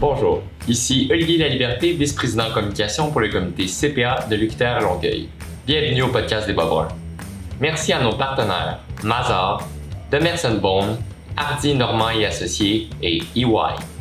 Bonjour, ici Olivier Laliberté, vice-président communication pour le comité CPA de l'UQTR Longueuil. Bienvenue au podcast des Bas Merci à nos partenaires Mazar, Demerson Bone, Hardy Normand et Associés et EY.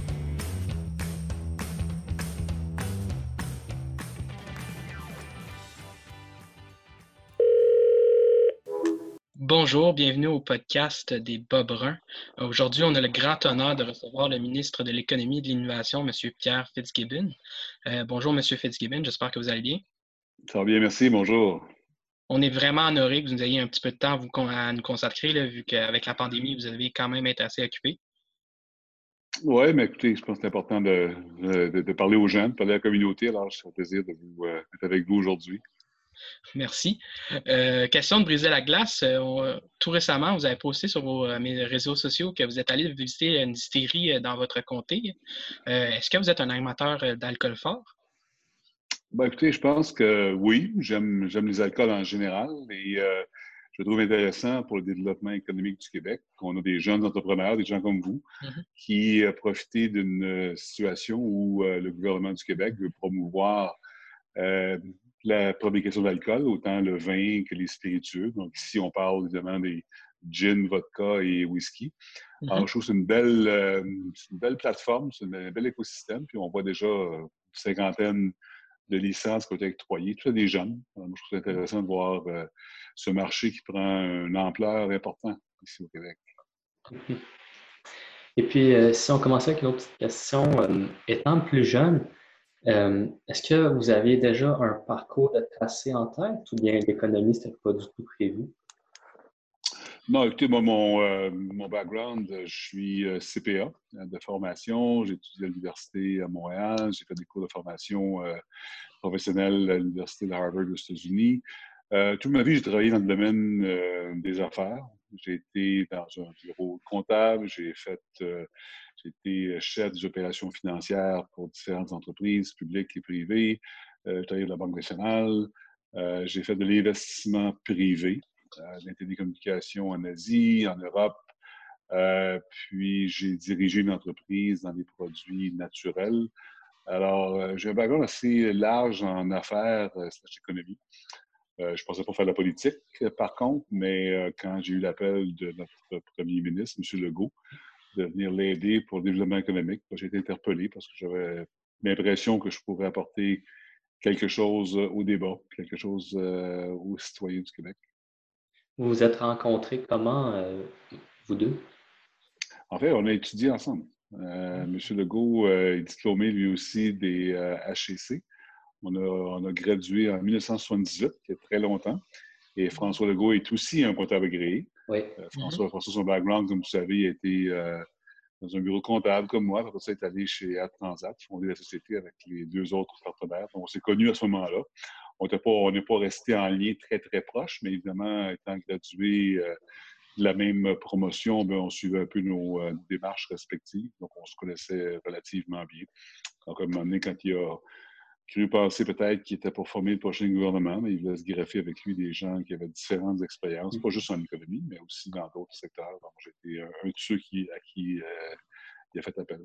Bonjour, bienvenue au podcast des Bas Bruns. Aujourd'hui, on a le grand honneur de recevoir le ministre de l'Économie et de l'Innovation, M. Pierre Fitzgibbon. Euh, bonjour, M. Fitzgibbon, j'espère que vous allez bien. Ça va bien, merci, bonjour. On est vraiment honoré que vous ayez un petit peu de temps à, nous consacrer, vu qu'avec la pandémie, vous avez quand même été assez occupé. Oui, mais écoutez, je pense que c'est important de, parler aux gens, de parler à la communauté. Alors, c'est un plaisir de vous, euh, être avec vous aujourd'hui. Merci. Euh, question de briser la glace. Euh, tout récemment, vous avez posté sur vos euh, réseaux sociaux que vous êtes allé visiter une distillerie dans votre comté. Est-ce que vous êtes un animateur d'alcool fort? Ben, écoutez, je pense que oui. J'aime les alcools en général et je trouve intéressant pour le développement économique du Québec qu'on a des jeunes entrepreneurs, des gens comme vous, mm-hmm. qui profitent d'une situation où le gouvernement du Québec veut promouvoir la fabrication d'alcool, autant le vin que les spiritueux. Donc ici, on parle évidemment des gin, vodka et whisky. Mm-hmm. Alors, je trouve que c'est une belle, euh, une belle plateforme, c'est un bel écosystème. Puis on voit déjà euh, une cinquantaine de licences qui ont été octroyées, tout ça des jeunes. Alors, je trouve ça intéressant de voir euh, ce marché qui prend une ampleur importante ici au Québec. Et puis, si on commençait avec une autre question, étant plus jeune, euh, est-ce que vous aviez déjà un parcours de tracé en tête ou bien l'économie, n'était pas du tout prévu? Non, écoutez, moi, mon, euh, mon background, je suis euh, CPA de formation. J'ai étudié à l'université à Montréal. J'ai fait des cours de formation professionnelle à l'université de Harvard aux États-Unis. toute ma vie, j'ai travaillé dans le domaine des affaires. J'ai été dans un bureau comptable. J'ai fait j'ai été euh, chef des opérations financières pour différentes entreprises publiques et privées. Euh, j'ai travaillé la Banque nationale. Euh, j'ai fait de l'investissement privé, euh, de la télécommunication en Asie, en Europe. puis j'ai dirigé une entreprise dans les produits naturels. Alors, j'ai un background assez large en affaires slash économie. Je ne pensais pas faire de la politique, par contre, mais quand j'ai eu l'appel de notre premier ministre, M. Legault, de venir l'aider pour le développement économique. J'ai été interpellé parce que j'avais l'impression que je pourrais apporter quelque chose au débat, quelque chose euh, aux citoyens du Québec. Vous vous êtes rencontrés comment, euh, vous deux? En fait, on a étudié ensemble. Euh, M. Legault est diplômé lui aussi des HEC. On a, on a, gradué en 1978, qui est très longtemps. Et François Legault est aussi un comptable agréé. Oui. Euh, François, François, son background, comme vous savez, a été euh, dans un bureau comptable comme moi. Après ça, il est allé chez Ad Transat, fondé la société avec les deux autres partenaires. Donc, on s'est connus à ce moment-là. On n'est pas, resté en lien très, très proche, mais évidemment, étant gradué euh, de la même promotion, ben, on suivait un peu nos démarches respectives. Donc, on se connaissait relativement bien. Donc, à un moment donné, quand il a cru penser peut-être qu'il était pour former le prochain gouvernement, mais il voulait se greffer avec lui des gens qui avaient différentes expériences, pas juste en économie, mais aussi dans d'autres secteurs. Donc, j'étais un de ceux qui, à qui euh, il a fait appel.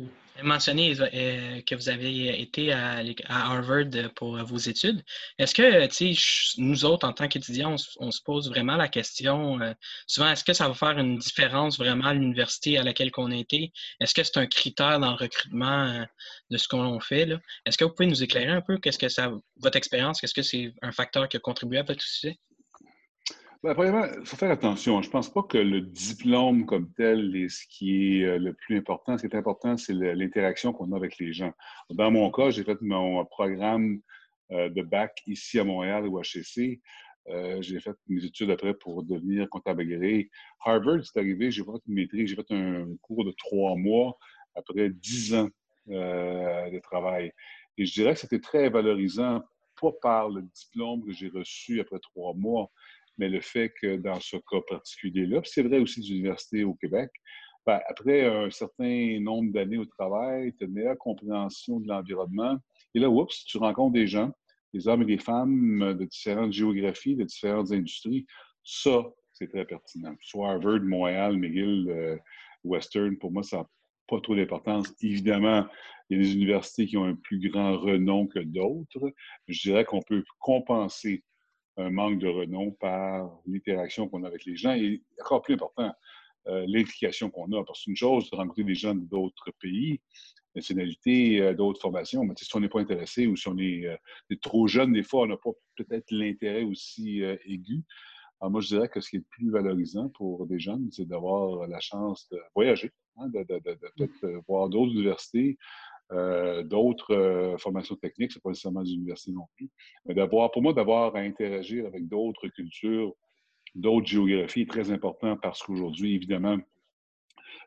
Vous mentionné euh, que vous avez été à, Harvard pour vos études. Est-ce que, nous autres, en tant qu'étudiants, on, se pose vraiment la question, euh, souvent, est-ce que ça va faire une différence vraiment à l'université à laquelle on a été? Est-ce que c'est un critère dans le recrutement euh, de ce qu'on fait? Est-ce que vous pouvez nous éclairer un peu? Qu'est-ce que ça, votre expérience, est-ce que c'est un facteur qui a contribué à votre succès? Ben, premièrement, il faut faire attention. Je ne pense pas que le diplôme comme tel est ce qui est euh, le plus important. Ce qui est important, c'est l'interaction qu'on a avec les gens. Dans mon cas, j'ai fait mon programme euh, de bac ici à Montréal ou HEC. Euh, j'ai fait mes études après pour devenir comptable agréé. Harvard, c'est arrivé, j'ai fait une maîtrise, j'ai fait un cours de trois mois après dix ans de travail. Et je dirais que c'était très valorisant, pas par le diplôme que j'ai reçu après trois mois, mais le fait que dans ce cas particulier-là, c'est vrai aussi des universités au Québec, ben, après un certain nombre d'années au travail, tu as une meilleure compréhension de l'environnement. Et là, oups, tu rencontres des gens, des hommes et des femmes de différentes géographies, de différentes industries. Ça, c'est très pertinent. Soit Harvard, Montréal, McGill, euh, Western, pour moi, ça n'a pas trop d'importance. Évidemment, il y a des universités qui ont un plus grand renom que d'autres. Je dirais qu'on peut compenser un manque de renom par l'interaction qu'on a avec les gens et encore plus important, euh, l'implication qu'on a. Parce qu'une chose, de rencontrer des gens d'autres pays, nationalités, euh, d'autres formations, mais si on n'est pas intéressé ou si on est, euh, trop jeune, des fois, on n'a pas peut-être l'intérêt aussi aigu. Alors moi, je dirais que ce qui est le plus valorisant pour des jeunes, c'est d'avoir la chance de voyager, hein, de, peut-être voir d'autres universités, d'autres formations techniques, c'est pas nécessairement des universités non plus, mais d'avoir, pour moi, d'avoir à interagir avec d'autres cultures, d'autres géographies est très important parce qu'aujourd'hui, évidemment,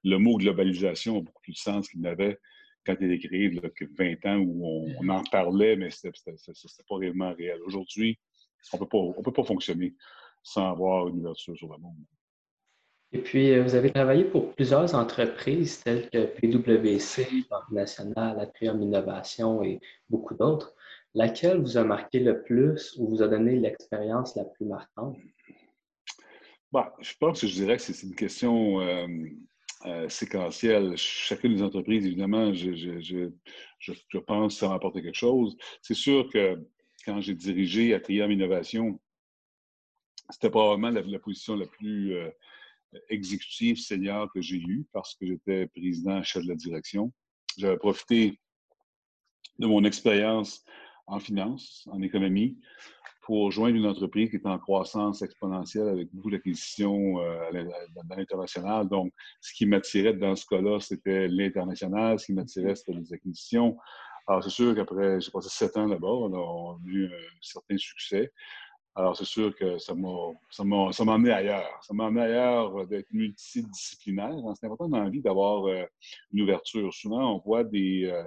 le mot globalisation a beaucoup plus de sens qu'il n'avait quand il est créé il y a 20 ans où on, en parlait, mais ce n'était pas réellement réel. Aujourd'hui, on ne peut pas fonctionner sans avoir une ouverture sur le monde. Et puis, euh, vous avez travaillé pour plusieurs entreprises telles que PwC, Banque nationale, Atrium Innovation et beaucoup d'autres. Laquelle vous a marqué le plus ou vous a donné l'expérience la plus marquante? Bah, je pense que je dirais que c'est une question euh, euh, séquentielle. Chacune des entreprises, évidemment, je, je, je, pense que ça m'a apporté quelque chose. C'est sûr que quand j'ai dirigé Atrium Innovation, c'était probablement la, position la plus euh, exécutive senior que j'ai eue parce que j'étais président chef de la direction. J'avais profité de mon expérience en finance, en économie, pour joindre une entreprise qui est en croissance exponentielle avec beaucoup d'acquisitions euh, dans l'international. Donc, ce qui m'attirait dans ce cas-là, c'était l'international. Ce qui m'attirait, c'était les acquisitions. Alors, c'est sûr qu'après, j'ai passé sept ans là-bas, on a eu un certain succès. Alors, c'est sûr que ça m'a amené ailleurs. Ça m'a amené ailleurs euh, d'être multidisciplinaire. C'est important dans la vie d'avoir euh, une ouverture. Souvent, on voit des, euh,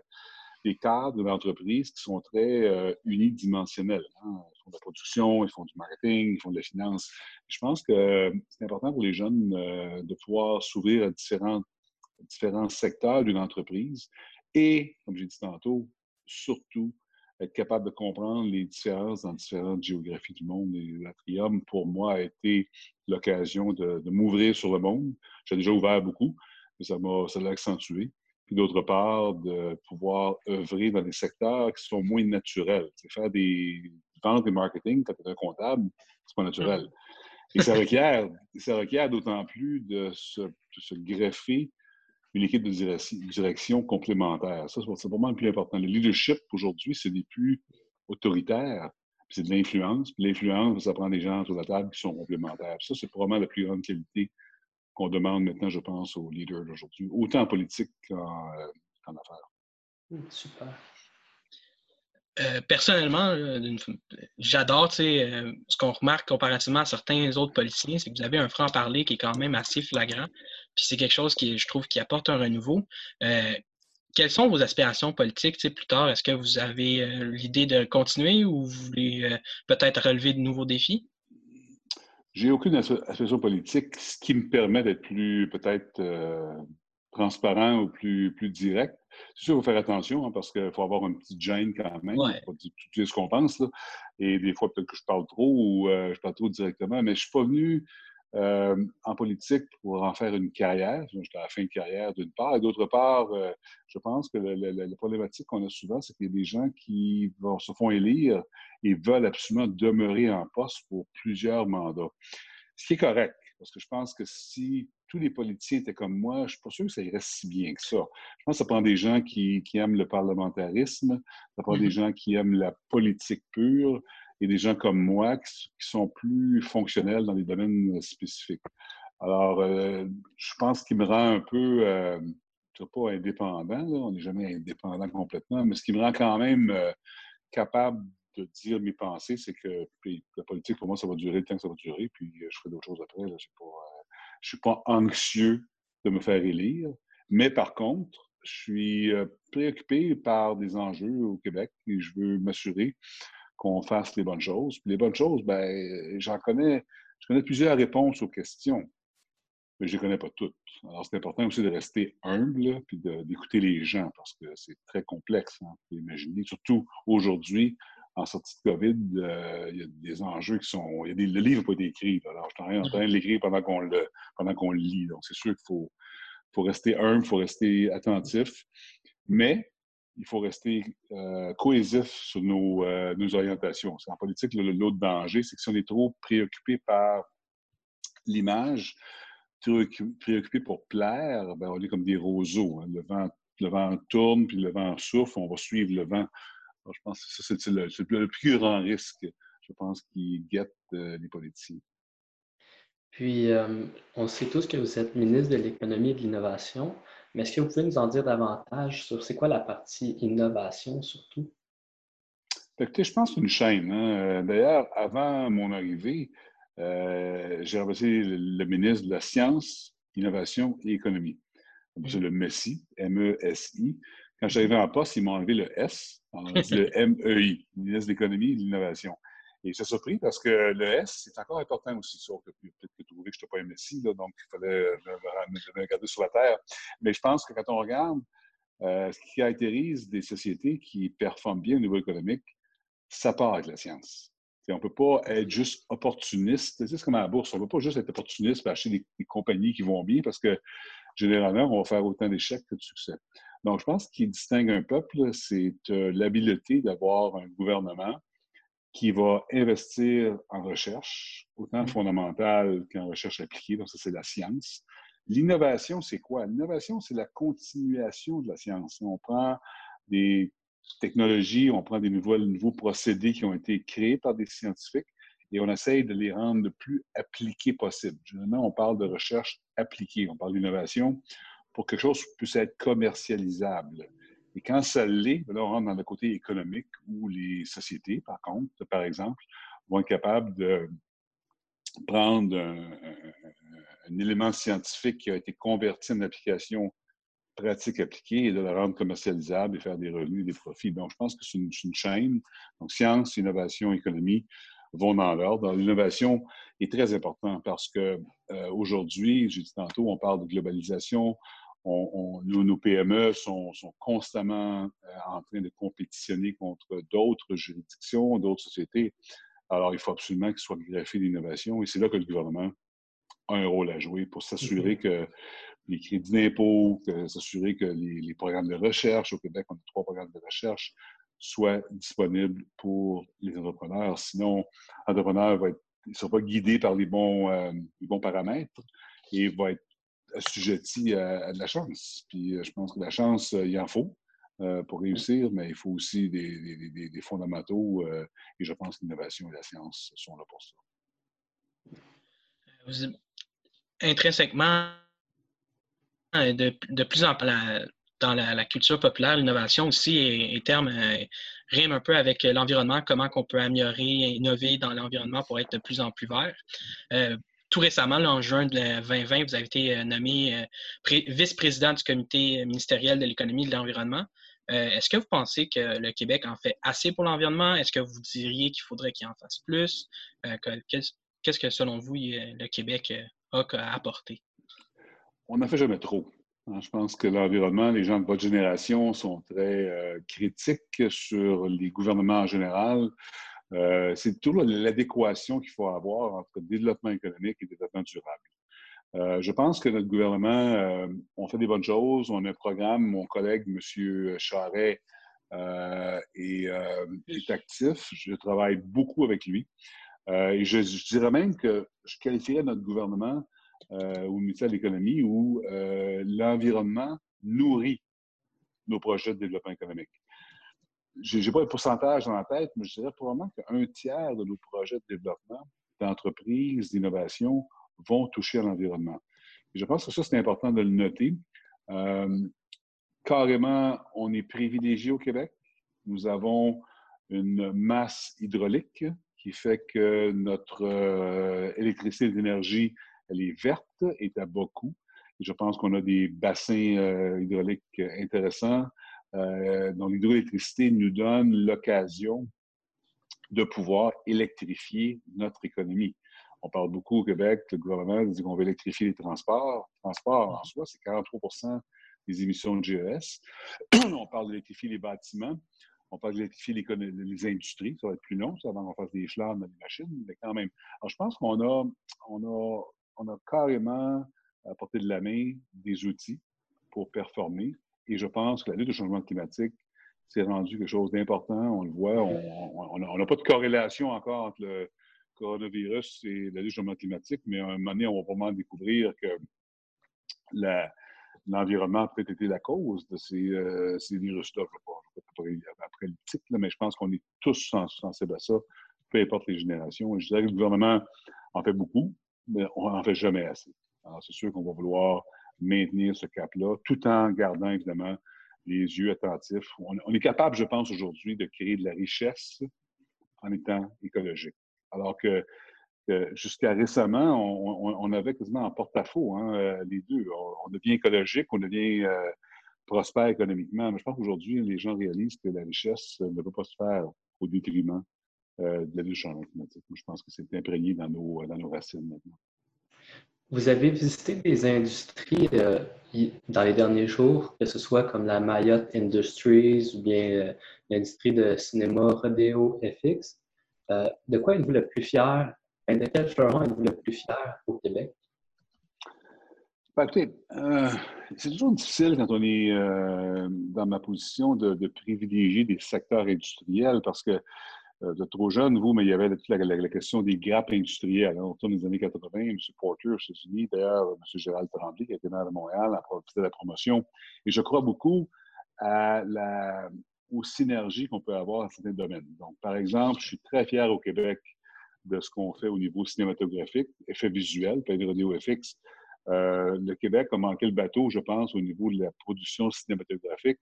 des cadres d'entreprise qui sont très unidimensionnels. Hein. Ils font de la production, ils font du marketing, ils font de la finance. Je pense que c'est important pour les jeunes de pouvoir s'ouvrir à différents, différents secteurs d'une entreprise et, comme j'ai dit tantôt, surtout être capable de comprendre les différences dans différentes géographies du monde. Et l'Atrium, pour moi, a été l'occasion de, m'ouvrir sur le monde. J'ai déjà ouvert beaucoup, mais ça l'a accentué. Puis d'autre part, de pouvoir œuvrer dans des secteurs qui sont moins naturels. C'est faire des ventes et marketing quand tu es un comptable, c'est pas naturel. Et ça requiert, ça requiert d'autant plus de se, de se greffer une équipe de direction complémentaire. Ça, c'est vraiment le plus important. Le leadership, aujourd'hui, ce n'est plus autoritaire, c'est de l'influence. L'influence, ça prend des gens sur la table qui sont complémentaires. Ça, c'est probablement la plus grande qualité qu'on demande maintenant, je pense, aux leaders d'aujourd'hui, autant en politique qu'en euh, affaires. Super. Euh, personnellement, j'adore euh, ce qu'on remarque comparativement à certains autres politiciens, c'est que vous avez un franc-parler qui est quand même assez flagrant. Puis c'est quelque chose qui, je trouve, qui apporte un renouveau. Euh, quelles sont vos aspirations politiques plus tard? Est-ce que vous avez l'idée de continuer ou vous voulez peut-être relever de nouveaux défis? J'ai aucune aspiration politique, ce qui me permet d'être plus peut-être transparent ou plus direct. C'est sûr, il faut faire attention hein, parce qu'il faut avoir un petit gêne quand même. Ouais. Pas dire ce qu'on pense. Là. Et des fois, peut-être que je parle trop ou euh, je parle trop directement, mais je ne suis pas venu euh, en politique pour en faire une carrière. J'étais à la fin de carrière d'une part. Et d'autre part, euh, je pense que la problématique qu'on a souvent, c'est qu'il y a des gens qui vont, se font élire et veulent absolument demeurer en poste pour plusieurs mandats. Ce qui est correct. Parce que je pense que si tous les politiciens étaient comme moi, je ne suis pas sûr que ça irait si bien que ça. Je pense que ça prend des gens qui, aiment le parlementarisme, ça prend des mm-hmm. gens qui aiment la politique pure et des gens comme moi qui, sont plus fonctionnels dans des domaines spécifiques. Alors, euh, je pense qu'il me rend un peu, euh, je ne pas indépendant, on n'est jamais indépendant complètement, mais ce qui me rend quand même euh, capable de dire mes pensées, c'est que la politique, pour moi, ça va durer le temps que ça va durer, puis euh, je ferai d'autres choses après. Euh, je suis pas anxieux de me faire élire, mais par contre, je suis euh, préoccupé par des enjeux au Québec et je veux m'assurer qu'on fasse les bonnes choses. Les bonnes choses, ben, j'en connais, je connais plusieurs réponses aux questions, mais je ne les connais pas toutes. Alors, c'est important aussi de rester humble puis d'écouter les gens parce que c'est très complexe. Hein, imaginer, surtout aujourd'hui, en sortie de COVID, euh, il y a des enjeux qui sont. Y a des, le livre n'est pas été écrit. Alors, je suis en train de l'écrire pendant qu'on le, pendant qu'on lit. Donc, c'est sûr qu'il faut, faut rester humble, il faut rester attentif, mais il faut rester euh, cohésif sur nos, euh, nos orientations. En politique, l'autre danger, c'est que si on est trop préoccupé par l'image, préoccupé pour plaire, ben on est comme des roseaux. Hein. Le, vent, le vent tourne, puis le vent souffle, on va suivre le vent. Je pense que ça, c'est le, le, plus grand risque, je pense, qui guette euh, les politiciens. Puis, on sait tous que vous êtes ministre de l'Économie et de l'Innovation. Mais est-ce que vous pouvez nous en dire davantage sur c'est quoi la partie innovation surtout? Écoutez, je pense que c'est une chaîne. Hein. Euh, d'ailleurs, avant mon arrivée, euh, j'ai remplacé le, ministre de la Science, Innovation et Économie. C'est le MESI, M-E-S-I. Quand j'arrivais en poste, ils m'ont enlevé le S, on a dit le M-E-I, ministre de l'Économie et de l'Innovation. Et suis surpris parce que le S, c'est encore important aussi, sauf que peut-être que tu trouvais que je n'étais pas un messie, donc il fallait me, regarder sur la terre. Mais je pense que quand on regarde euh, ce qui caractérise des sociétés qui performent bien au niveau économique, ça part avec la science. on ne peut pas être juste opportuniste. C'est comme à la bourse, on ne peut pas juste être opportuniste et acheter des, compagnies qui vont bien parce que généralement, on va faire autant d'échecs que de succès. Donc, je pense ce qui distingue un peuple, c'est euh, l'habileté d'avoir un gouvernement qui va investir en recherche, autant mmh. fondamentale qu'en recherche appliquée. Donc, ça, c'est la science. L'innovation, c'est quoi? L'innovation, c'est la continuation de la science. On prend des technologies, on prend des nouveaux, nouveaux procédés qui ont été créés par des scientifiques et on essaye de les rendre le plus appliqués possible. Généralement, on parle de recherche appliquée, on parle d'innovation pour que quelque chose puisse être commercialisable. Et quand ça l'est, ben là, on rentre dans le côté économique où les sociétés, par contre, par exemple, vont être capables de prendre un, élément scientifique qui a été converti en application pratique appliquée et de la rendre commercialisable et faire des revenus des profits. Donc, je pense que c'est une, chaîne. Donc, science, innovation, économie vont dans l'ordre. L'innovation est très importante parce que euh, aujourd'hui, j'ai dit tantôt, on parle de globalisation, nos, PME sont, constamment euh, en train de compétitionner contre d'autres juridictions, d'autres sociétés. Alors, il faut absolument qu'il soit greffé d'innovation et c'est là que le gouvernement a un rôle à jouer pour s'assurer que les crédits d'impôt, s'assurer que les, programmes de recherche, au Québec, on a trois programmes de recherche, soient disponibles pour les entrepreneurs. Sinon, l'entrepreneur va être, ne sera pas guidé par les bons, euh, les bons paramètres et va être assujetti à, de la chance. Puis euh, je pense que la chance, euh, il en faut euh, pour réussir, mais il faut aussi des, fondamentaux et je pense que l'innovation et la science sont là pour ça. Intrinsèquement, de, plus en plus dans la, culture populaire, l'innovation aussi est, terme rime un peu avec l'environnement, comment on peut améliorer, innover dans l'environnement pour être de plus en plus vert tout récemment, en juin 2020, vous avez été euh, nommé euh, vice-président du comité ministériel de l'économie et de l'environnement. Euh, est-ce que vous pensez que le Québec en fait assez pour l'environnement? Est-ce que vous diriez qu'il faudrait qu'il en fasse plus? Qu'est-ce que, selon vous, le Québec a à apporter? On n'en fait jamais trop. Hein, je pense que l'environnement, les gens de votre génération sont très critiques sur les gouvernements en général. Euh, c'est toujours l'adéquation qu'il faut avoir entre développement économique et développement durable. Euh, je pense que notre gouvernement, euh, on fait des bonnes choses. On a un programme, mon collègue, M. Charret, est, actif. Je travaille beaucoup avec lui. et je, dirais même que je qualifierais notre gouvernement au ministère de l'Économie où l'environnement nourrit nos projets de développement économique je n'ai pas le pourcentage dans la tête, mais je dirais probablement qu'un tiers de nos projets de développement d'entreprise, d'innovation vont toucher à l'environnement. je pense que ça, c'est important de le noter. Euh, carrément, on est privilégié au Québec. Nous avons une masse hydraulique qui fait que notre euh, électricité d'énergie, elle est verte, est à bas coût. je pense qu'on a des bassins euh, hydrauliques intéressants. Euh, dont l'hydroélectricité nous donne l'occasion de pouvoir électrifier notre économie. On parle beaucoup au Québec, le gouvernement dit qu'on veut électrifier les transports. Le transport, en soi, c'est 43% des émissions de GES. on parle d'électrifier les bâtiments. On parle d'électrifier les, les, industries. Ça va être plus long, ça, avant qu'on fasse des chars dans les machines, mais quand même. Alors, je pense qu'on a, on a, on a carrément à portée de la main des outils pour performer. Et je pense que la lutte au changement climatique s'est rendu quelque chose d'important. On le voit, on n'a pas de corrélation encore entre le coronavirus et la lutte au changement climatique, mais à un moment donné, on va vraiment découvrir que l'environnement a peut-être été la cause de ces, euh, ces virus-là. Je ne vais pas après le titre, mais je pense qu'on est tous sensibles à ça, peu importe les générations. je dirais que le gouvernement en fait beaucoup, mais on n'en fait jamais assez. Alors, c'est sûr qu'on va vouloir maintenir ce cap-là, tout en gardant évidemment les yeux attentifs. On, est capable, je pense, aujourd'hui de créer de la richesse en étant écologique. Alors que, jusqu'à récemment, on, avait quasiment en porte-à-faux hein, euh, les deux. On, devient écologique, on devient euh, prospère économiquement. Mais je pense qu'aujourd'hui, les gens réalisent que la richesse ne peut pas se faire au détriment euh, de la lutte changement climatique. Je pense que c'est imprégné dans nos, dans nos racines maintenant. Vous avez visité des industries euh, dans les derniers jours, que ce soit comme la Mayotte Industries ou bien euh, l'industrie de cinéma Rodeo FX. Euh, de quoi êtes-vous le plus fier? De quel fleuron êtes-vous le plus fier au Québec? Ben, écoutez, c'est toujours difficile quand on est dans ma position de, privilégier des secteurs industriels parce que euh, de trop jeune, vous, mais il y avait toute la, question des grappes industrielles. Hein, autour des années 80, M. Porter aux États-Unis, d'ailleurs, M. Gérald Tremblay, qui était maire de Montréal, a profité de la promotion. Et je crois beaucoup aux synergies qu'on peut avoir dans certains domaines. Donc, par exemple, je suis très fier au Québec de ce qu'on fait au niveau cinématographique, effets visuels, Rodeo FX. Euh, le Québec a manqué le bateau, je pense, au niveau de la production cinématographique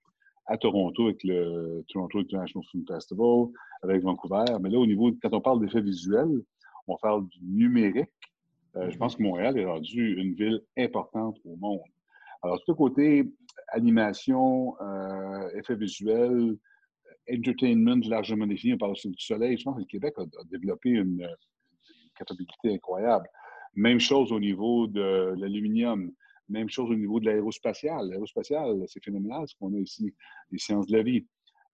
à Toronto avec le Toronto International Film Festival, avec Vancouver. Mais là, au niveau, quand on parle d'effets visuels, on parle du numérique. Euh, je pense que Montréal est rendu une ville importante au monde. Alors, tout le côté animation, euh, effets visuels, entertainment largement défini, on parle aussi du soleil. Je pense que le Québec a, développé une, une, capacité incroyable. Même chose au niveau de l'aluminium. Même chose au niveau de l'aérospatial. L'aérospatial, c'est phénoménal ce qu'on a ici, les sciences de la vie.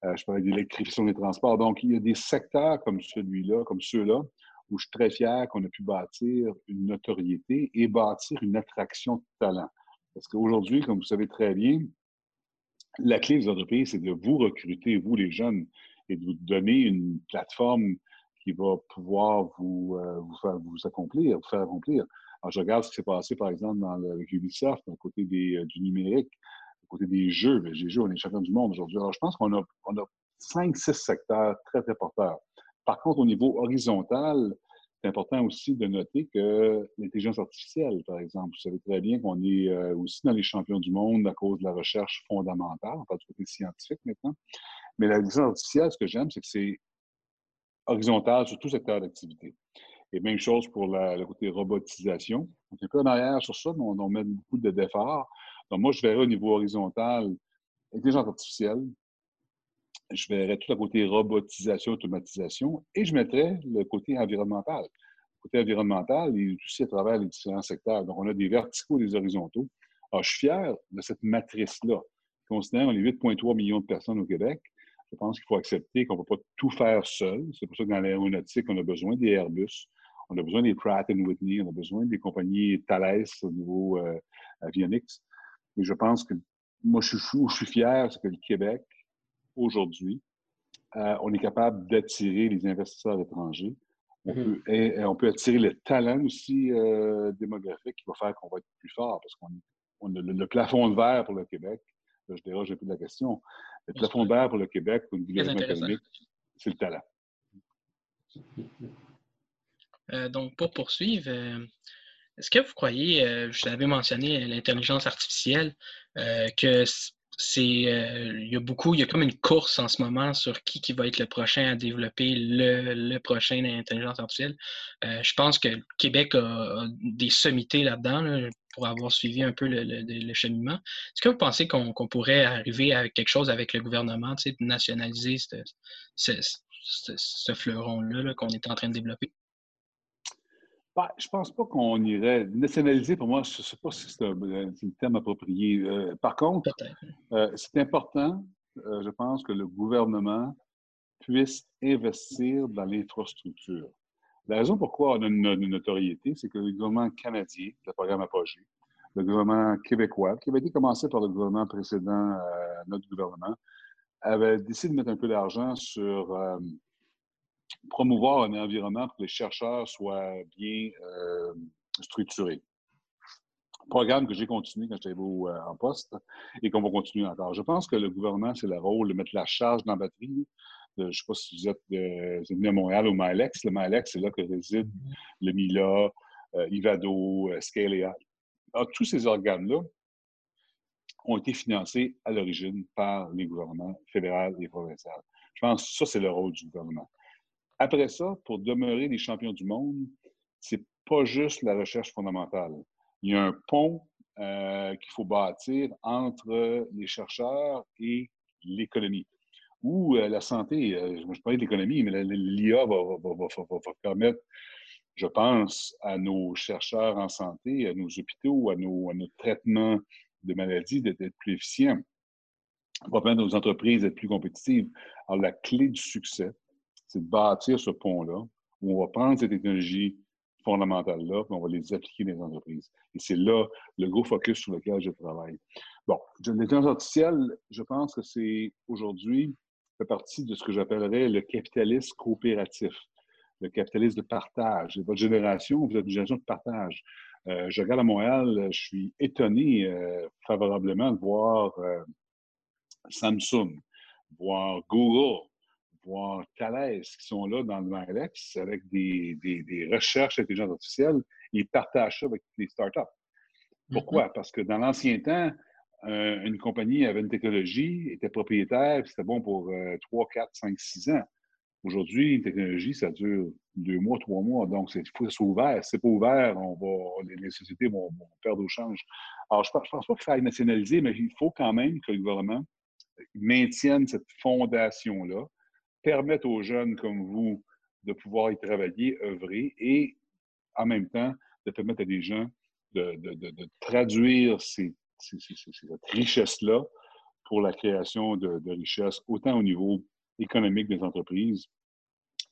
Euh, je parlais d'électrification des transports. Donc, il y a des secteurs comme celui-là, comme ceux-là, où je suis très fier qu'on a pu bâtir une notoriété et bâtir une attraction de talent. Parce qu'aujourd'hui, comme vous savez très bien, la clé des entreprises, c'est de vous recruter, vous les jeunes, et de vous donner une plateforme qui va pouvoir vous, euh, vous, faire, vous accomplir, vous faire accomplir. Alors, je regarde ce qui s'est passé, par exemple, dans le, avec Ubisoft, d'un côté euh, du numérique, du côté des jeux. Les jeux, on est champion du monde aujourd'hui. Alors, je pense qu'on a, on a cinq, six secteurs très, très porteurs. Par contre, au niveau horizontal, c'est important aussi de noter que l'intelligence artificielle, par exemple, vous savez très bien qu'on est euh, aussi dans les champions du monde à cause de la recherche fondamentale, on parle du côté scientifique maintenant. Mais l'intelligence artificielle, ce que j'aime, c'est que c'est horizontal sur tout secteur d'activité. Et même chose pour le côté robotisation. On est un peu en arrière sur ça, mais on, met beaucoup d'efforts. Donc, moi, je verrais au niveau horizontal intelligence artificielle, je verrais tout le côté robotisation, automatisation, et je mettrais le côté environnemental. Le côté environnemental, il est aussi à travers les différents secteurs. Donc, on a des verticaux et des horizontaux. Alors, je suis fier de cette matrice-là. Considérant les 8,3 millions de personnes au Québec, je pense qu'il faut accepter qu'on ne peut pas tout faire seul. C'est pour ça que dans l'aéronautique, on a besoin des Airbus, on a besoin des Pratt Whitney, on a besoin des compagnies Thales au niveau euh, avionics. Et je pense que moi, je suis, je suis fier, c'est que le Québec, aujourd'hui, euh, on est capable d'attirer les investisseurs étrangers. On, peut, et, on peut attirer le talent aussi euh, démographique qui va faire qu'on va être plus fort parce qu'on a le, plafond de verre pour le Québec. Là, je déroge un peu de la question. Le plafond de verre pour le Québec, pour le développement économique, c'est le talent. Euh, donc, pour poursuivre, euh, est-ce que vous croyez, euh, je l'avais mentionné, l'intelligence artificielle, que c'est, il y a beaucoup, il y a comme une course en ce moment sur qui, qui va être le prochain à développer le, prochain intelligence artificielle? je pense que le Québec a, des sommités là-dedans pour avoir suivi un peu le, cheminement. Est-ce que vous pensez qu'on, pourrait arriver à quelque chose avec le gouvernement, nationaliser ce, ce fleuron-là qu'on est en train de développer? Ben, je ne pense pas qu'on irait. Nationaliser, pour moi, je ne sais pas si c'est le terme approprié. Euh, par contre, euh, c'est important, euh, je pense, que le gouvernement puisse investir dans l'infrastructure. La raison pourquoi on a une, notoriété, c'est que le gouvernement canadien, le programme Apogée, le gouvernement québécois, qui avait été commencé par le gouvernement précédent, notre gouvernement, avait décidé de mettre un peu d'argent sur promouvoir un environnement pour que les chercheurs soient bien structurés programme que j'ai continué quand j'étais en poste et qu'on va continuer encore. Je pense que le gouvernement, c'est le rôle de mettre la charge dans la batterie. je ne sais pas si vous êtes, venu à Montréal au MALEX. Le MALEX, c'est là que réside le MILA, euh, Ivado, euh, Scalea. tous ces organes-là ont été financés à l'origine par les gouvernements fédéral et provincial. Je pense que ça, c'est le rôle du gouvernement. Après ça, pour demeurer les champions du monde, c'est pas juste la recherche fondamentale. Il y a un pont euh, qu'il faut bâtir entre les chercheurs et l'économie. Ou la santé, je parlais de l'économie, mais l'IA va, permettre je pense à nos chercheurs en santé, à nos hôpitaux, à nos, traitements de maladies d'être plus efficients. Va permettre à nos entreprises d'être plus compétitives. Alors, la clé du succès, c'est de bâtir ce pont-là, où on va prendre ces technologies fondamentales-là, puis on va les appliquer dans les entreprises. Et c'est là le gros focus sur lequel je travaille. Bon, l'intelligence artificielle, je pense que c'est aujourd'hui fait partie de ce que j'appellerais le capitalisme coopératif le capitalisme de partage. Votre génération, vous êtes une génération de partage. Euh, je regarde à Montréal, je suis étonné euh, favorablement de voir euh, Samsung, voir Google, voir Thales qui sont là dans le Marex avec des, des, recherches d'intelligence artificielle. Ils partagent ça avec les startups. Pourquoi? Mm-hmm. Parce que dans l'ancien temps, une compagnie avait une technologie, était propriétaire, c'était bon pour 3, 4, 5, 6 ans. Aujourd'hui, une technologie, ça dure deux mois, trois mois. Donc, il faut que ce soit ouvert. Si ce n'est pas ouvert, on va, les, sociétés vont, perdre au change. Alors, je ne pense pas qu'il faille nationaliser, mais il faut quand même que le gouvernement maintienne cette fondation-là, permette aux jeunes comme vous de pouvoir y travailler, œuvrer et en même temps de permettre à des gens de, traduire ces, cette richesse-là pour la création de, de richesses, autant au niveau économique des entreprises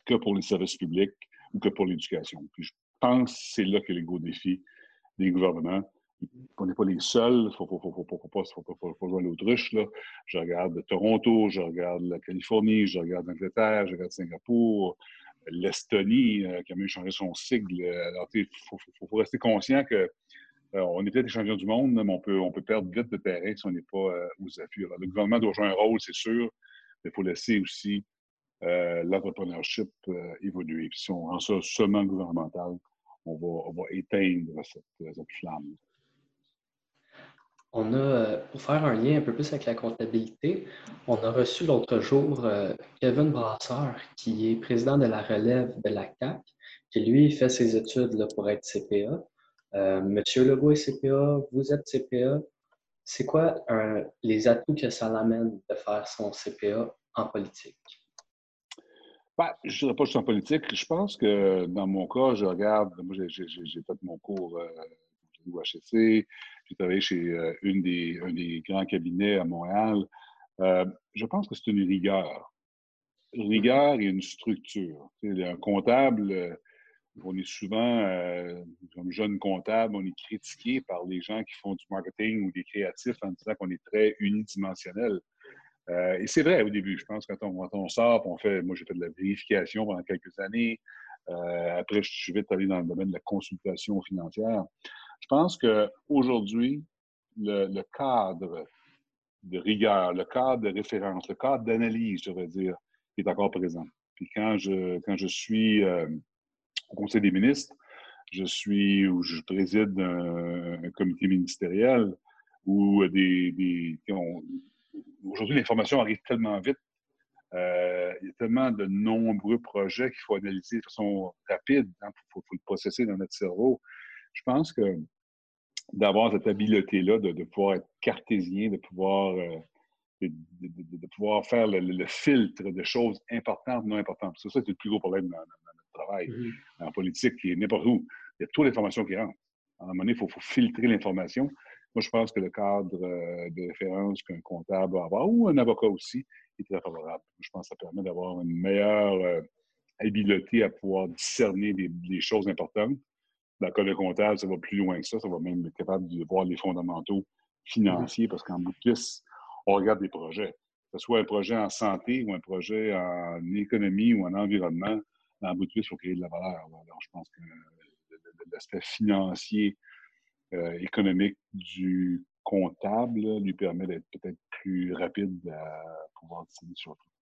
que pour les services publics ou que pour l'éducation. Puis je pense que c'est là que les gros défis des gouvernements. On n'est pas les seuls, il ne faut, pas, jouer à l'autruche. Je regarde Toronto, je regarde la Californie, je regarde l'Angleterre, je regarde Singapour, l'Estonie, euh, qui a même changé son sigle. Alors, il faut, rester conscient que euh, on est peut-être les champions du monde, mais on peut, perdre vite de terrain si on n'est pas euh, aux affûts. le gouvernement doit jouer un rôle, c'est sûr, il faut laisser aussi l'entrepreneurship évoluer. Puis si on rend ça seulement gouvernemental, on va, éteindre cette, flamme. On a, euh, pour faire un lien un peu plus avec la comptabilité, on a reçu l'autre jour Kevin Brasseur, qui est président de la relève de la CAC, qui lui fait ses études là, pour être CPA. Monsieur Legault est CPA, vous êtes CPA. C'est quoi les atouts que ça l'amène de faire son CPA en politique? Ben, je ne dirais pas juste en politique. Je pense que dans mon cas, je regarde, moi j'ai fait mon cours euh, au HEC, j'ai travaillé chez euh, une des, un des grands cabinets à Montréal. Euh, je pense que c'est une rigueur. Rigueur et une structure. Un comptable, on est souvent, euh, comme jeune comptable, on est critiqué par les gens qui font du marketing ou des créatifs en disant qu'on est très unidimensionnel. Euh, et c'est vrai au début. Je pense que quand on, sort, on fait, moi j'ai fait de la vérification pendant quelques années. Euh, après, je suis vite allé dans le domaine de la consultation financière. Je pense qu'aujourd'hui, le, le cadre de rigueur, le cadre de référence, le cadre d'analyse, je vais dire, est encore présent. Puis quand je, quand je suis au Conseil des ministres. Je suis ou je préside un, comité ministériel où des, aujourd'hui l'information arrive tellement vite. Euh, il y a tellement de nombreux projets qu'il faut analyser de façon rapide. Il hein, faut, le processer dans notre cerveau. Je pense que d'avoir cette habileté-là, de, pouvoir être cartésien, de pouvoir, euh, de, pouvoir faire le, filtre de choses importantes, non importantes. Ça, c'est le plus gros problème dans, travail mhm. en politique, qui est n'importe où. Il y a toute l'information qui rentre. À un moment donné, il faut, filtrer l'information. Moi, je pense que le cadre euh, de référence qu'un comptable va avoir, ou un avocat aussi, est très favorable. Je pense que ça permet d'avoir une meilleure euh, habileté à pouvoir discerner des, choses importantes dans le cas de comptable, ça va plus loin que ça. Ça va même être capable de voir les fondamentaux financiers parce qu'en bout de piste, on regarde des projets. Que ce soit un projet en santé ou un projet en économie ou en environnement, en bout de piste, il faut créer de la valeur. Alors, je pense que l'aspect financier, euh, économique du comptable lui permet d'être peut-être plus rapide à pouvoir décider sur tout.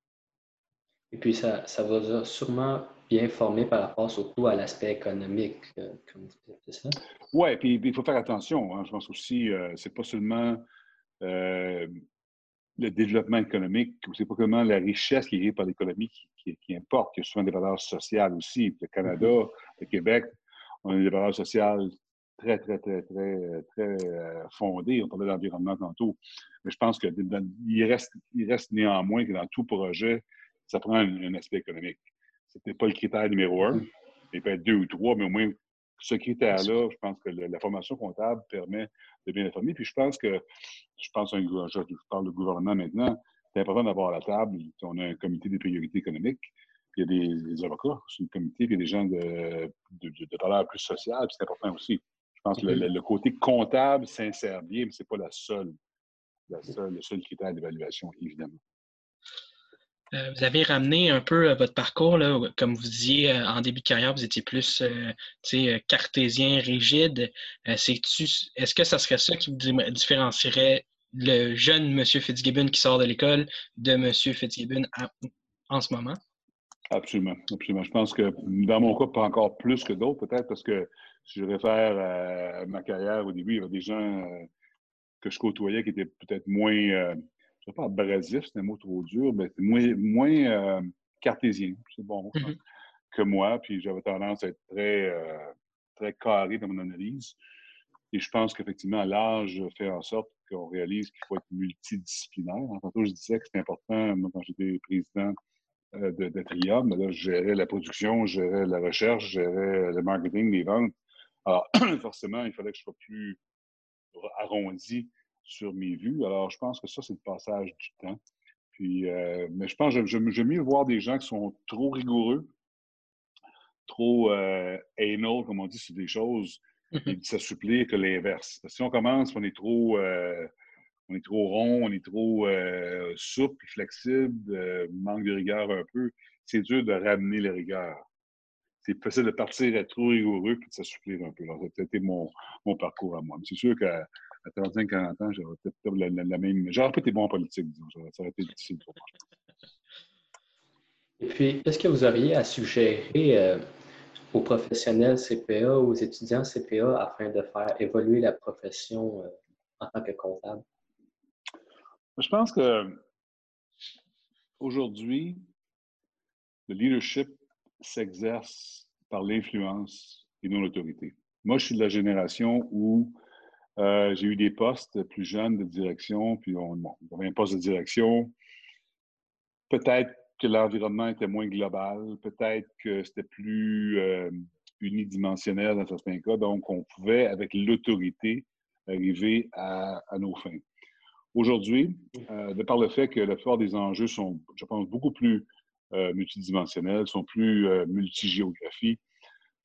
Et puis, ça, ça va sûrement bien former par rapport surtout à l'aspect économique, euh, comme vous dites, ça? Oui, puis il faut faire attention. Hein. Je pense aussi, euh, c'est pas seulement euh, le développement économique, c'est pas seulement la richesse qui est par l'économie qui, qui, importe, il y a souvent des valeurs sociales aussi. Le Canada, mm-hmm. le Québec, on a des valeurs sociales très, très, très, très, très fondées. On parlait d'environnement tantôt. Mais je pense qu'il reste, il reste néanmoins que dans tout projet, ça prend un, aspect économique. Ce n'est pas le critère numéro un. Mm-hmm. Il peut être deux ou trois, mais au moins, ce critère-là, je pense que la, formation comptable permet de bien informer. Puis je pense que, je pense un, je, parle du gouvernement maintenant, c'est important d'avoir à la table, on a un comité des priorités économiques, puis il y a des, avocats sur le comité, puis il y a des gens de, de, valeur plus sociale, c'est important aussi. Je pense que le, mm-hmm. côté comptable s'insère bien, mais ce n'est pas la seule, la seule, le seul critère d'évaluation, évidemment. Euh, vous avez ramené un peu euh, votre parcours, là, comme vous disiez euh, en début de carrière, vous étiez plus cartésien, rigide. Est-ce que ça serait ça qui vous différencierait le jeune M. Fitzgibbon qui sort de l'école de M. Fitzgibbon en ce moment? Absolument, absolument. Je pense que dans mon cas, pas encore plus que d'autres, peut-être, parce que si je réfère à ma carrière au début, il y avait des gens que je côtoyais qui étaient peut-être moins je ne pas abrasif, c'est un mot trop dur, mais c'est moins, moins euh, cartésien, c'est bon mm-hmm. que moi. Puis j'avais tendance à être très, euh, très carré dans mon analyse. Et je pense qu'effectivement, l'âge fait en sorte qu'on réalise qu'il faut être multidisciplinaire. En tantôt, je disais que c'était important, moi, quand j'étais président euh, de, de Trium, là, je gérais la production, je gérais la recherche, je gérais le marketing, les ventes. Alors, forcément, il fallait que je sois plus arrondi sur mes vues. Alors, je pense que ça, c'est le passage du temps. Puis, euh, mais je pense que j'aime mieux voir des gens qui sont trop rigoureux, trop euh, anal, comme on dit, sur des choses, mm-hmm. et de s'assouplir que l'inverse. Si on commence, on est trop, euh, on est trop rond, on est trop souple, flexible, manque de rigueur un peu, c'est dur de ramener la rigueur. C'est facile de partir être trop rigoureux puis de s'assouplir un peu. Alors, ça a été mon, mon parcours à moi. c'est sûr que à 35-40 ans, j'aurais peut-être la, la, même. J'aurais pas été bon en politique, disons. Ça aurait été difficile pour moi. Et puis, est-ce que vous auriez à suggérer euh, aux professionnels CPA, aux étudiants CPA, afin de faire évoluer la profession euh, en tant que comptable? Je pense que aujourd'hui, le leadership s'exerce par l'influence et non l'autorité. Moi, je suis de la génération où euh, j'ai eu des postes plus jeunes de direction, puis on, bon, avait un poste de direction. Peut-être que l'environnement était moins global, peut-être que c'était plus euh, unidimensionnel dans certains cas, donc on pouvait, avec l'autorité, arriver à, nos fins. Aujourd'hui, euh, de par le fait que la plupart des enjeux sont, je pense, beaucoup plus multidimensionnels, sont plus multigéographie,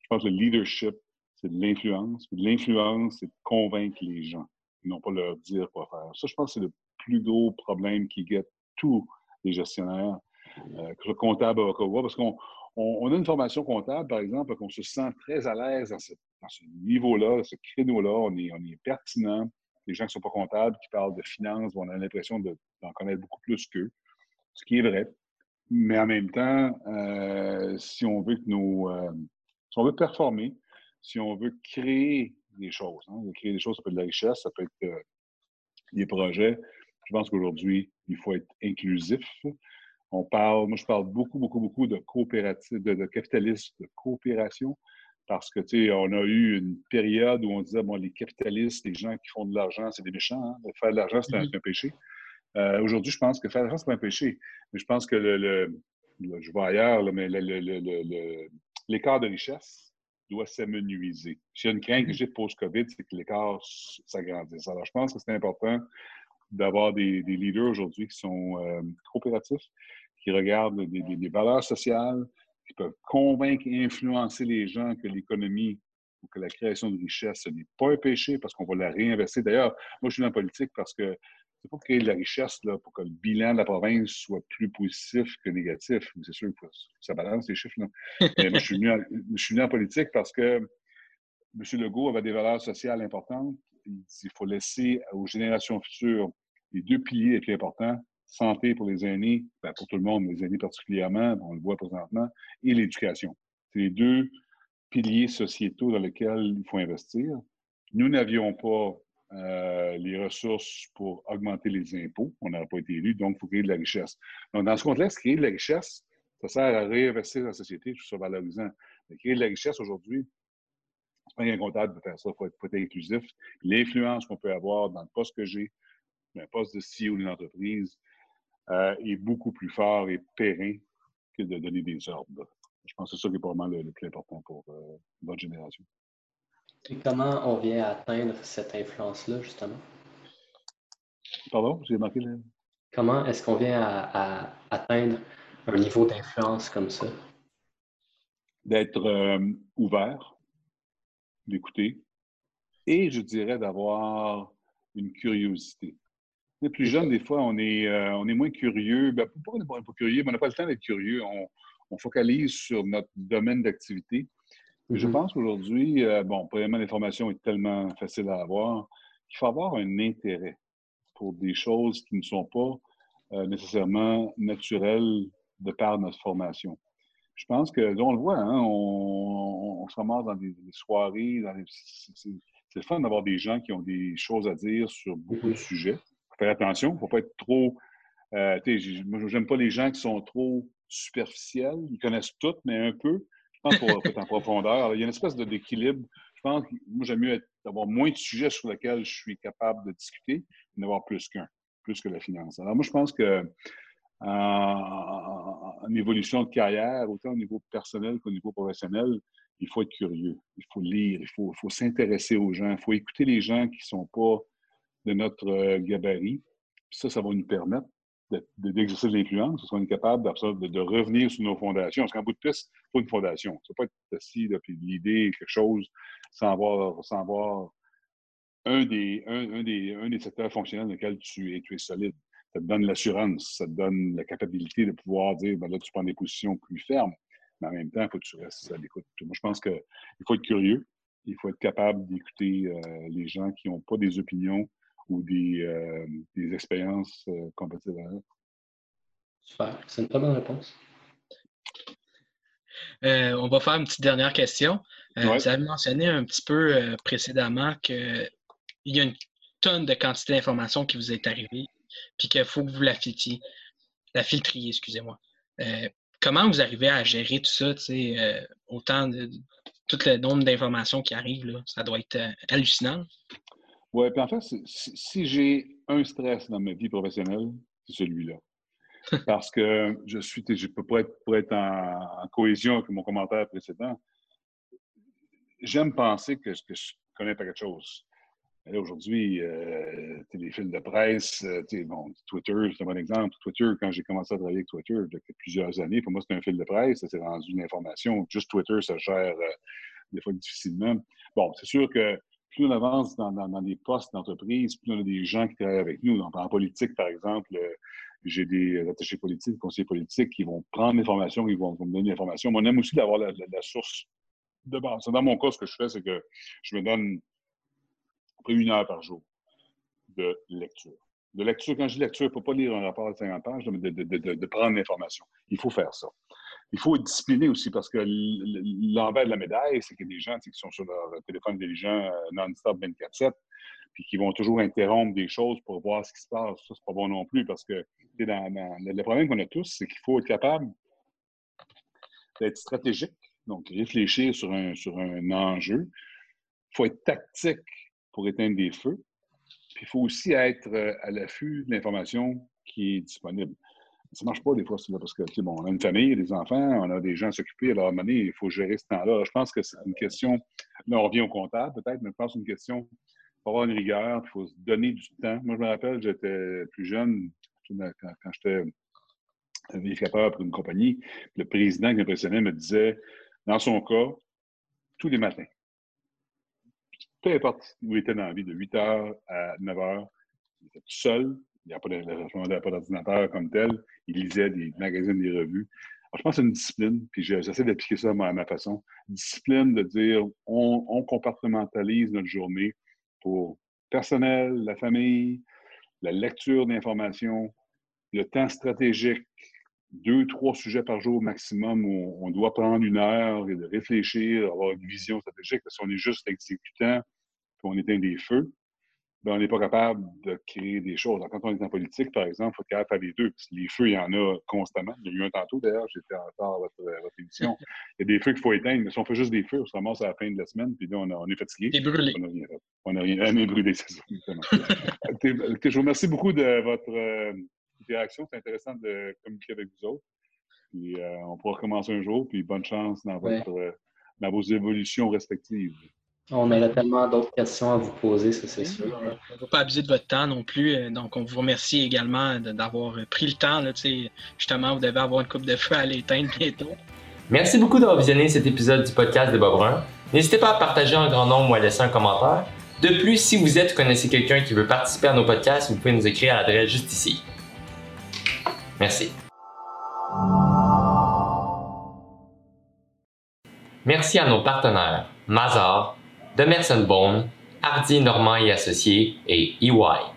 je pense que le leadership c'est de l'influence. L'influence, c'est de convaincre les gens, non pas leur dire quoi faire. Ça, je pense que c'est le plus gros problème qui guette tous les gestionnaires, euh, avocat parce qu'on on, a une formation comptable, par exemple, qu'on se sent très à l'aise dans ce, niveau-là, ce créneau-là, on est, est pertinent. Les gens qui ne sont pas comptables, qui parlent de finances, on a l'impression d'en connaître beaucoup plus qu'eux, ce qui est vrai. Mais en même temps, euh, si on veut que nos, euh, si on veut performer, si on veut créer des choses, hein, créer des choses, ça peut être de la richesse, ça peut être euh, des projets. Je pense qu'aujourd'hui, il faut être inclusif. On parle, moi, je parle beaucoup, beaucoup, beaucoup de coopérative, de, capitalisme, de coopération, parce que, tu sais, on a eu une période où on disait, bon, les capitalistes, les gens qui font de l'argent, c'est des méchants. Hein. Faire de l'argent, c'est un, mm-hmm. péché. Euh, aujourd'hui, je pense que faire de l'argent, c'est pas un péché. Mais je pense que le, je vois ailleurs, mais l'écart de richesse, doit s'amenuiser. A une crainte que j'ai post-COVID, c'est que l'écart s'agrandisse. Alors, je pense que c'est important d'avoir des, leaders aujourd'hui qui sont euh, coopératifs, qui regardent des, valeurs sociales, qui peuvent convaincre et influencer les gens que l'économie ou que la création de richesse, ce n'est pas un péché parce qu'on va la réinvestir. D'ailleurs, moi, je suis dans la politique parce que c'est pas créer de la richesse là, pour que le bilan de la province soit plus positif que négatif. C'est sûr que ça balance les chiffres. Là. Mais moi, je suis, venu je suis venu en politique parce que M. Legault avait des valeurs sociales importantes. Il dit qu'il faut laisser aux générations futures les deux piliers les plus importants santé pour les aînés, ben, pour tout le monde, les aînés particulièrement, on le voit présentement, et l'éducation. C'est les deux piliers sociétaux dans lesquels il faut investir. Nous n'avions pas euh, les ressources pour augmenter les impôts. On n'aurait pas été élus, donc il faut créer de la richesse. Donc, dans ce contexte, créer de la richesse, ça sert à réinvestir la société, trouve ça valorisant. Mais créer de la richesse aujourd'hui, c'est pas incontable de faire ça, il faut, faut, être inclusif. L'influence qu'on peut avoir dans le poste que j'ai, un poste de CEO d'une entreprise, euh, est beaucoup plus fort et périn que de donner des ordres. Je pense que c'est ça qui est probablement le, plus important pour euh, votre génération. Et comment on vient atteindre cette influence-là, justement? Pardon, j'ai manqué le... Comment est-ce qu'on vient à, atteindre un niveau d'influence comme ça? D'être euh, ouvert, d'écouter et je dirais d'avoir une curiosité plus jeune, des fois, on est, euh, on est moins curieux. Ben, pourquoi on n'est pas curieux? on n'a pas le temps d'être curieux. On, focalise sur notre domaine d'activité. Je mm-hmm. pense qu'aujourd'hui, euh, bon, premièrement, l'information est tellement facile à avoir qu'il faut avoir un intérêt pour des choses qui ne sont pas euh, nécessairement naturelles de par notre formation. Je pense que, on le voit, hein, on, se ramasse dans des, soirées, c'est le fun d'avoir des gens qui ont des choses à dire sur beaucoup de mm-hmm. sujets faire attention. Il ne faut pas être trop. Euh, moi, j'aime pas les gens qui sont trop superficiels. Ils connaissent tout, mais un peu. Pense qu'il faut être en profondeur. il y a une espèce d'équilibre. Je pense que moi, j'aime mieux avoir moins de sujets sur lesquels je suis capable de discuter, mais d'avoir plus qu'un, plus que la finance. Alors, moi, je pense que en, évolution de carrière, autant au niveau personnel qu'au niveau professionnel, il faut être curieux, il faut lire, il faut, s'intéresser aux gens, il faut écouter les gens qui ne sont pas de notre euh, gabarit. Ça, ça va nous permettre d'exercer de, l'influence, qu'on est capable de, de, revenir sur nos fondations. Parce qu'en bout de piste, il faut une fondation. Ça ne pas être assis, l'idée, quelque chose, sans avoir, sans avoir un, des, un, des, un des secteurs fonctionnels dans lesquels tu es, tu es solide. Ça te donne l'assurance, ça te donne la capacité de pouvoir dire, ben là, tu prends des positions plus fermes, mais en même temps, il faut que tu restes à l'écoute. Moi, je pense qu'il faut être curieux, il faut être capable d'écouter euh, les gens qui n'ont pas des opinions ou des, euh, des expériences euh, compétitives. Super, c'est une très bonne réponse. Euh, on va faire une petite dernière question. Vous avez mentionné un petit peu précédemment qu'il y a une tonne de quantité d'informations qui vous est arrivée, puis qu'il faut que vous la filtriez, la filtriez, excusez-moi. comment vous arrivez à gérer tout ça, autant de, tout le nombre d'informations qui arrivent, là, ça doit être hallucinant. Oui, puis en fait, si, j'ai un stress dans ma vie professionnelle, c'est celui-là. Parce que je suis, je peux pas être, pour être en, cohésion avec mon commentaire précédent. J'aime penser que, que, je connais pas quelque chose. Aujourd'hui, euh, les fils de presse, euh, bon, Twitter, c'est un bon exemple. Twitter, quand j'ai commencé à travailler avec Twitter, il y a plusieurs années, pour moi, c'était un fil de presse, ça s'est rendu une information. Juste Twitter, ça gère euh, des fois difficilement. Bon, c'est sûr que plus on avance dans, des postes d'entreprise, plus on a des gens qui travaillent avec nous. Donc, en politique, par exemple, euh, j'ai des attachés politiques, des conseillers politiques qui vont prendre l'information, qui vont, me donner l'information. Mais on aime aussi d'avoir la, source de base. Dans mon cas, ce que je fais, c'est que je me donne peu une heure par jour de lecture. De lecture, quand je dis lecture, il ne faut pas lire un rapport de 50 pages, mais de prendre l'information. Il faut faire ça il faut être discipliné aussi parce que l'envers de la médaille, c'est a des gens qui sont sur leur téléphone intelligent euh, non-stop 24-7 puis qui vont toujours interrompre des choses pour voir ce qui se passe. Ça, c'est pas bon non plus parce que le problème qu'on a tous, c'est qu'il faut être capable d'être stratégique, donc réfléchir sur un, sur un enjeu. Il faut être tactique pour éteindre des feux. Puis il faut aussi être euh, à l'affût de l'information qui est disponible ça ne marche pas des fois, parce que, bon, on a une famille, des enfants, on a des gens à s'occuper, alors à un moment donné, il faut gérer ce temps-là. Je pense que c'est une question, là, on revient au comptable peut-être, mais je pense que c'est une question, il faut avoir une rigueur, il faut se donner du temps. Moi, je me rappelle, j'étais plus jeune, quand, quand j'étais vérificateur pour une compagnie, le président qui m'impressionnait me disait, dans son cas, tous les matins, peu importe où il était dans la vie, de 8 h à 9 h, il était tout seul. Il n'y avait pas d'ordinateur comme tel. Il lisait des magazines, des revues. Je pense que c'est une discipline, puis j'essaie d'appliquer ça à ma, façon. Discipline de dire on, on compartimentalise notre journée pour personnel, la famille, la lecture d'informations, le temps stratégique, deux, trois sujets par jour maximum où on doit prendre une heure et de réfléchir, avoir une vision stratégique, parce qu'on est juste exécutant, puis on éteint des feux, ben on n'est pas capable de créer des choses. quand on est en politique, par exemple, il faut être capable de faire les deux. les feux, il y en a constamment. Il y a eu un tantôt, d'ailleurs, j'étais en retard à votre, émission. Il y a des feux qu'il faut éteindre, mais si on fait juste des feux, on se ramasse à la fin de la semaine, puis là, on, est fatigué. Brûlé. On n'a rien, on rien brûlé, c'est ça. je vous remercie beaucoup de votre euh, interaction. C'est intéressant de communiquer avec vous autres. Puis euh, on pourra recommencer un jour, puis bonne chance dans, votre, euh, dans vos évolutions respectives. On a tellement d'autres questions à vous poser, ça c'est sûr. On ne va pas abuser de votre temps non plus. Euh, donc, on vous remercie également d'avoir pris le temps. Là, justement, vous devez avoir une coupe de feu à l'éteindre bientôt. Merci beaucoup d'avoir visionné cet épisode du podcast de Bob Brun. N'hésitez pas à partager en grand nombre ou à laisser un commentaire. De plus, si vous êtes ou connaissez quelqu'un qui veut participer à nos podcasts, vous pouvez nous écrire à l'adresse juste ici. Merci. Merci à nos partenaires Mazar, Demerson Bone, Hardy Normand et Associés et EY.